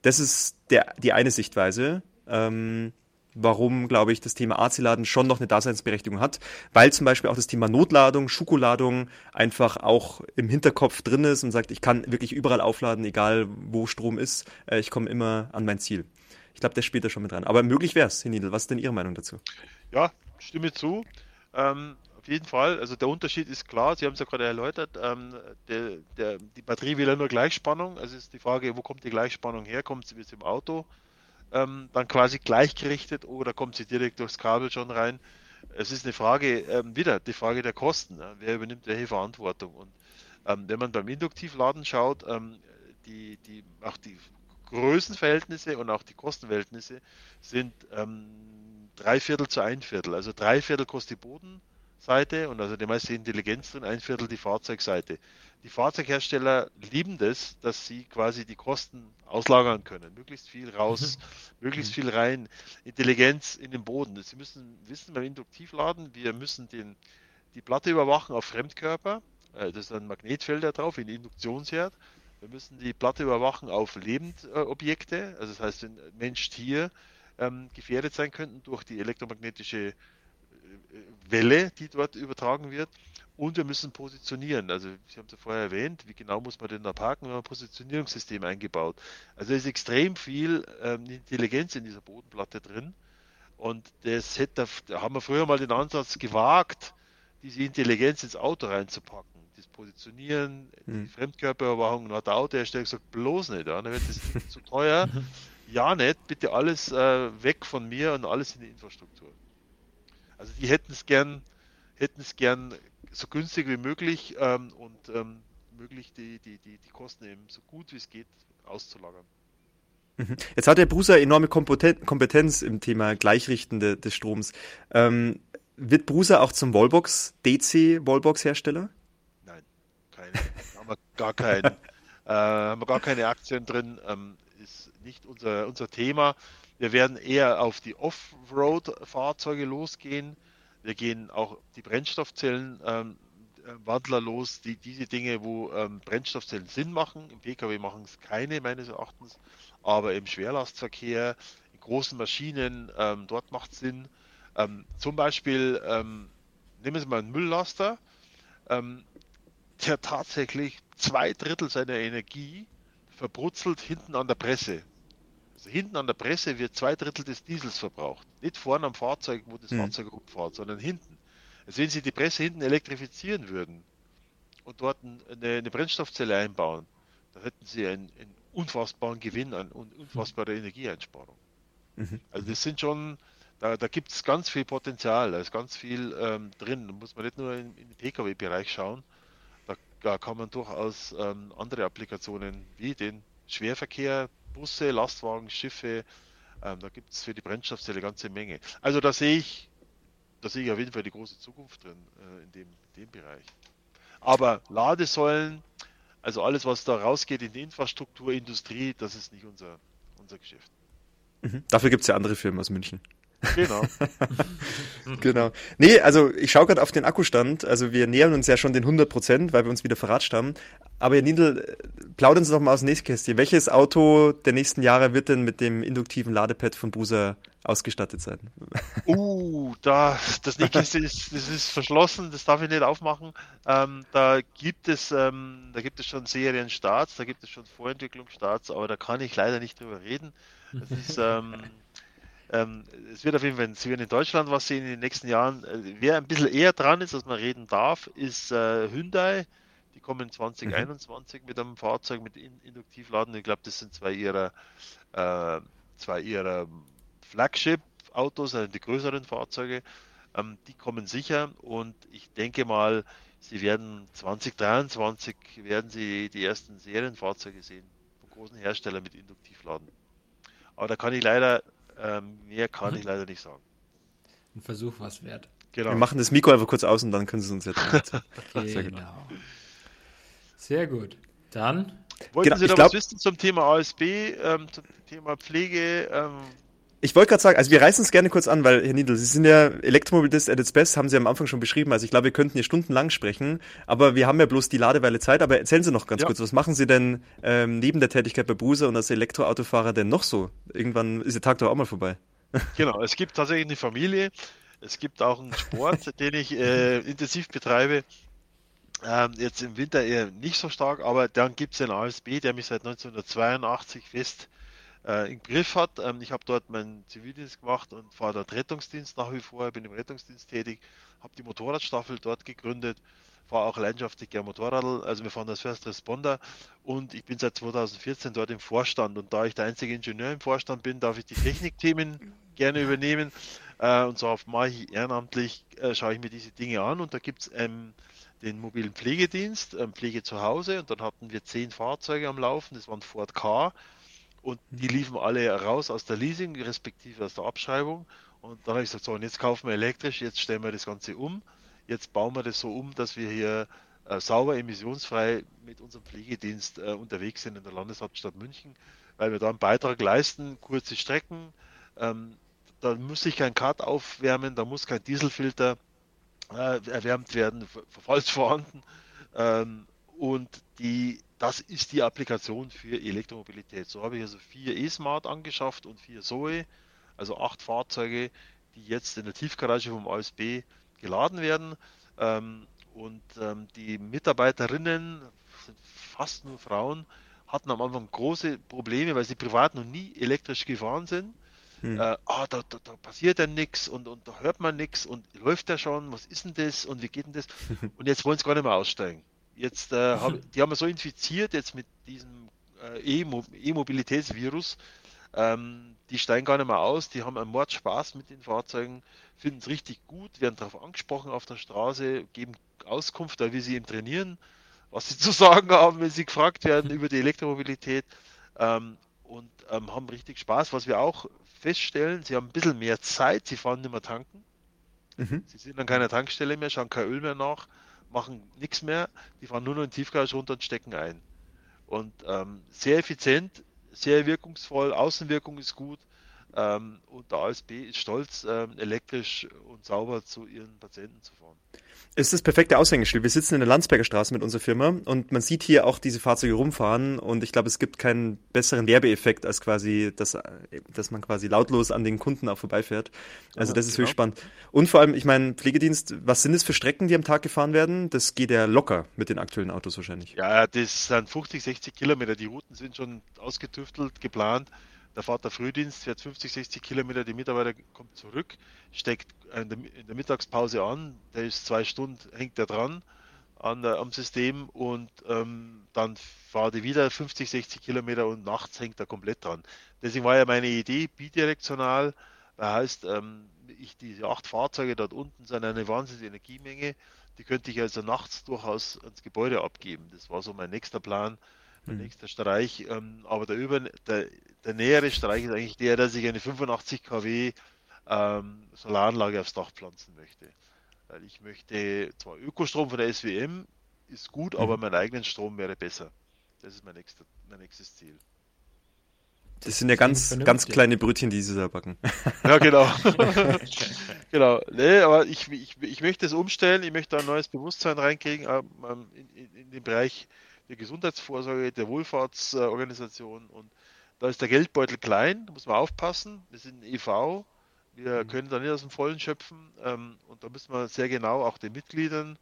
Das ist der, die eine Sichtweise ähm, warum, glaube ich, das Thema AC-Laden schon noch eine Daseinsberechtigung hat, weil zum Beispiel auch das Thema Notladung, Schokoladung einfach auch im Hinterkopf drin ist und sagt, ich kann wirklich überall aufladen, egal wo Strom ist, äh, ich komme immer an mein Ziel. Ich glaube, der spielt da schon mit dran. Aber möglich wäre es, Herr Niedel. Was ist denn Ihre Meinung dazu? Ja, stimme zu. Ähm, auf jeden Fall. Also der Unterschied ist klar. Sie haben es ja gerade erläutert. Ähm, der, der, die Batterie will ja nur Gleichspannung. Also ist die Frage, wo kommt die Gleichspannung her? Kommt sie bis im Auto? Ähm, dann quasi gleichgerichtet oder kommt sie direkt durchs Kabel schon rein? Es ist eine Frage, ähm, wieder die Frage der Kosten. Ja? Wer übernimmt welche Verantwortung? Und ähm, wenn man beim Induktivladen schaut, ähm, die, die, auch die Größenverhältnisse und auch die Kostenverhältnisse sind ähm, drei Viertel zu ein Viertel. Also drei Viertel kostet die Bodenseite und also die meiste Intelligenz drin, ein Viertel die Fahrzeugseite die Fahrzeughersteller lieben das, dass sie quasi die Kosten auslagern können. Möglichst viel raus, mhm. möglichst viel rein. Intelligenz in den Boden. Sie müssen wissen beim Induktivladen, wir müssen den, die Platte überwachen auf Fremdkörper. Äh, das ist ein Magnetfeld da drauf, in Induktionsherd. Wir müssen die Platte überwachen auf Lebendobjekte. Also das heißt, wenn Mensch, Tier ähm, gefährdet sein könnten durch die elektromagnetische äh, Welle, die dort übertragen wird. Und wir müssen positionieren. Also, Sie haben es ja vorher erwähnt, wie genau muss man denn da parken, wenn man ein Positionierungssystem eingebaut. Also, es ist extrem viel ähm, Intelligenz in dieser Bodenplatte drin. Und das hätte, da haben wir früher mal den Ansatz gewagt, diese Intelligenz ins Auto reinzupacken. Das Positionieren, hm. die Fremdkörperüberwachung, dann hat der Autohersteller gesagt, bloß nicht, ja, dann wird das zu teuer. Ja, nicht, bitte alles äh, weg von mir und alles in die Infrastruktur. Also die hätten es gern, hätten es gern so günstig wie möglich ähm, und ähm, möglich die, die, die, die Kosten eben so gut wie es geht auszulagern. Mhm. Jetzt hat der Brusa enorme Kompetenz im Thema Gleichrichten des Stroms. Ähm, wird Brusa auch zum Wallbox, DC Wallbox Hersteller? Nein, keine. haben wir gar keinen. äh, haben wir gar keine Aktien drin. Ähm, ist nicht unser, unser Thema. Wir werden eher auf die Offroad-Fahrzeuge losgehen. Wir gehen auch die Brennstoffzellen ähm, äh, los, die, diese Dinge, wo ähm, Brennstoffzellen Sinn machen. Im Pkw machen es keine meines Erachtens, aber im Schwerlastverkehr, in großen Maschinen, ähm, dort macht es Sinn. Ähm, zum Beispiel, ähm, nehmen Sie mal einen Mülllaster, ähm, der tatsächlich zwei Drittel seiner Energie verbrutzelt hinten an der Presse. Also hinten an der Presse wird zwei Drittel des Diesels verbraucht. Nicht vorne am Fahrzeug, wo das hm. Fahrzeug rumfährt, sondern hinten. Also wenn Sie die Presse hinten elektrifizieren würden und dort eine, eine Brennstoffzelle einbauen, dann hätten Sie einen, einen unfassbaren Gewinn an und unfassbare Energieeinsparung. Mhm. Also das sind schon, da, da gibt es ganz viel Potenzial, da ist ganz viel ähm, drin. Da muss man nicht nur in, in den Pkw-Bereich schauen, da, da, kann man durchaus ähm, andere Applikationen wie den Schwerverkehr Busse, Lastwagen, Schiffe, Ähm, da gibt es für die Brennstoffzelle eine ganze Menge. Also da sehe ich, da sehe ich auf jeden Fall die große Zukunft drin äh, in, dem, in dem Bereich. Aber Ladesäulen, also alles, was da rausgeht in die Infrastruktur, Industrie, das ist nicht unser, unser Geschäft. Mhm. Dafür gibt es ja andere Firmen aus München. Genau. genau. Nee, also ich schaue gerade auf den Akkustand. Also wir nähern uns ja schon den 100 Prozent, weil wir uns wieder verratscht haben. Aber Herr Nindl, plaudern Sie doch mal aus dem Nächstkästchen. Welches Auto der nächsten Jahre wird denn mit dem induktiven Ladepad von Buser ausgestattet sein? Uh, da, das Nächstkästchen ist, das ist verschlossen, das darf ich nicht aufmachen. Ähm, da gibt es, ähm, da gibt es schon Serienstarts, da gibt es schon Vorentwicklungsstarts, aber da kann ich leider nicht drüber reden. Das ist, ähm, ähm, es wird auf jeden Fall, Sie werden in Deutschland was sehen in den nächsten Jahren. Äh, wer ein bisschen eher dran ist, dass man reden darf, ist äh, Hyundai. Die kommen 2021 mhm. mit einem Fahrzeug mit in Induktivladen. Ich glaube, das sind zwei ihrer, äh, zwei ihrer Flagship-Autos, also die größeren Fahrzeuge. Ähm, die kommen sicher und ich denke mal, sie werden 2023 werden sie die ersten Serienfahrzeuge sehen von großen Herstellern mit Induktivladen. Aber da kann ich leider ähm, mehr kann ich leider nicht sagen. Ein Versuch was wert. Genau. Wir machen das Mikro einfach kurz aus und dann können Sie uns jetzt. Sehr genau. Sehr gut. Dann. Wollten genau, Sie noch glaub, was wissen zum Thema ASB, ähm, zum Thema Pflege? Ähm, ich wollte gerade sagen, also wir reißen es gerne kurz an, weil, Herr Niedl, Sie sind ja Elektromobilist at its best, haben Sie am Anfang schon beschrieben. Also ich glaube, wir könnten hier stundenlang sprechen, aber wir haben ja bloß die Ladeweile Zeit. Aber erzählen Sie noch ganz ja. kurz, was machen Sie denn ähm, neben der Tätigkeit bei Buse und als Elektroautofahrer denn noch so? Irgendwann ist der Tag doch auch mal vorbei. Genau, es gibt tatsächlich eine Familie, es gibt auch einen Sport, den ich äh, intensiv betreibe. Ähm, jetzt im Winter eher nicht so stark, aber dann gibt es den ASB, der mich seit 1982 fest äh, im Griff hat. Ähm, ich habe dort meinen Zivildienst gemacht und fahre dort Rettungsdienst nach wie vor, bin im Rettungsdienst tätig, habe die Motorradstaffel dort gegründet, fahre auch leidenschaftlich gerne Motorradl, also wir fahren als First Responder und ich bin seit 2014 dort im Vorstand. Und da ich der einzige Ingenieur im Vorstand bin, darf ich die Technikthemen gerne übernehmen. Äh, und so mache ich ehrenamtlich, äh, schaue ich mir diese Dinge an. Und da gibt es ähm, den mobilen Pflegedienst, ähm, Pflege zu Hause. Und dann hatten wir zehn Fahrzeuge am Laufen, das waren Ford K, und die liefen alle raus aus der Leasing, respektive aus der Abschreibung. Und dann habe ich gesagt, so, und jetzt kaufen wir elektrisch, jetzt stellen wir das Ganze um. Jetzt bauen wir das so um, dass wir hier äh, sauber emissionsfrei mit unserem Pflegedienst äh, unterwegs sind in der Landeshauptstadt München, weil wir da einen Beitrag leisten, kurze Strecken. Ähm, da muss sich kein Kart aufwärmen, da muss kein Dieselfilter äh, erwärmt werden, falls vorhanden. Ähm, und die das ist die Applikation für Elektromobilität. So habe ich also vier E-Smart angeschafft und vier Zoe, also acht Fahrzeuge, die jetzt in der Tiefgarage vom ASB geladen werden. Ähm, und ähm, die Mitarbeiterinnen, sind fast nur Frauen, hatten am Anfang große Probleme, weil sie privat noch nie elektrisch gefahren sind. Hm. Äh, ah, da, da, da, passiert ja nichts und, und da hört man nichts und läuft ja schon, was ist denn das und wie geht denn das? Und jetzt wollen sie gar nicht mehr aussteigen. Jetzt, äh, hab, die haben wir so infiziert jetzt mit diesem äh, E-Mobilitätsvirus. Ähm, die steigen gar nicht mehr aus, die haben einen Mord Spaß mit den Fahrzeugen, finden es richtig gut, werden darauf angesprochen auf der Straße, geben Auskunft, wie sie eben trainieren, was sie zu sagen haben, wenn sie gefragt werden über die Elektromobilität ähm, und ähm, haben richtig Spaß. Was wir auch feststellen, sie haben ein bisschen mehr Zeit, sie fahren nicht mehr tanken. Mhm. Sie sind an keiner Tankstelle mehr, schauen kein Öl mehr nach machen nichts mehr, die fahren nur noch in Tiefgarage runter und stecken ein. Und ähm, sehr effizient, sehr wirkungsvoll, Außenwirkung ist gut ähm, und der ASB ist stolz, ähm, elektrisch und sauber zu ihren Patienten zu fahren ist das perfekte Aushängeschild. Wir sitzen in der Landsberger Straße mit unserer Firma und man sieht hier auch diese Fahrzeuge rumfahren und ich glaube, es gibt keinen besseren Werbeeffekt als quasi, dass, dass man quasi lautlos an den Kunden auch vorbeifährt. Also ja, das ist genau. höchst spannend. Und vor allem, ich meine, Pflegedienst, was sind es für Strecken, die am Tag gefahren werden? Das geht ja locker mit den aktuellen Autos wahrscheinlich. Ja, das sind 50, 60 Kilometer. Die Routen sind schon ausgetüftelt, geplant. Der fährt der Frühdienst, fährt 50, 60 Kilometer, die Mitarbeiter kommt zurück, steckt in der, in der Mittagspause an, der ist zwei Stunden, hängt der dran an der, am System und ähm, dann fahrt er wieder 50, 60 Kilometer und nachts hängt er komplett dran. Deswegen war ja meine Idee bidirektional, das heißt, ähm, ich, diese acht Fahrzeuge dort unten sind eine wahnsinnige Energiemenge, die könnte ich also nachts durchaus ans Gebäude abgeben. Das war so mein nächster Plan, der mhm. nächste Streich. Ähm, aber der, über, der, der nähere Streich ist eigentlich der, dass ich eine 85 kW ähm, Solaranlage aufs Dach pflanzen möchte. Weil ich möchte zwar Ökostrom von der SWM, ist gut, mhm. aber mein eigenen Strom wäre besser. Das ist mein, nächster, mein nächstes Ziel. Das sind ja ganz, ganz kleine Brötchen, die sie da backen. Ja, genau. genau. Nee, aber ich, ich, ich möchte es umstellen, ich möchte ein neues Bewusstsein reinkriegen ähm, ähm, in, in, in den Bereich der Gesundheitsvorsorge, der Wohlfahrtsorganisation und da ist der Geldbeutel klein, da muss man aufpassen. Wir sind ein EV, wir mhm. können da nicht aus dem Vollen schöpfen ähm, und da müssen wir sehr genau auch den Mitgliedern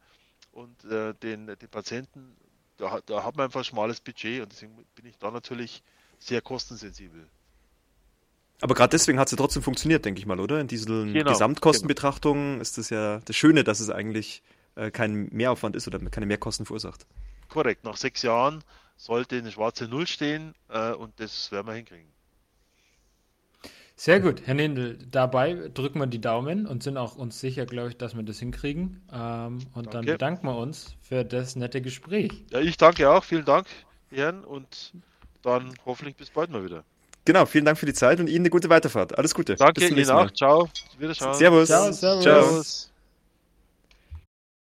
und äh, den, den Patienten, da, da hat man einfach ein schmales Budget und deswegen bin ich da natürlich sehr kostensensibel. Aber gerade deswegen hat es ja trotzdem funktioniert, denke ich mal, oder? In diesen genau, Gesamtkostenbetrachtungen genau. ist das ja das Schöne, dass es eigentlich äh, kein Mehraufwand ist oder keine Mehrkosten verursacht. Korrekt, nach sechs Jahren sollte eine schwarze Null stehen äh, und das werden wir hinkriegen. Sehr gut, Herr Nindel. Dabei drücken wir die Daumen und sind auch uns sicher, glaube ich, dass wir das hinkriegen. Ähm, und danke. dann bedanken wir uns für das nette Gespräch. Ja, ich danke auch. Vielen Dank, Herren. Und dann hoffentlich bis bald mal wieder. Genau, vielen Dank für die Zeit und Ihnen eine gute Weiterfahrt. Alles Gute. Danke Ihnen auch. Ciao. Wiederschauen. Servus. Ciao, servus. Ciao.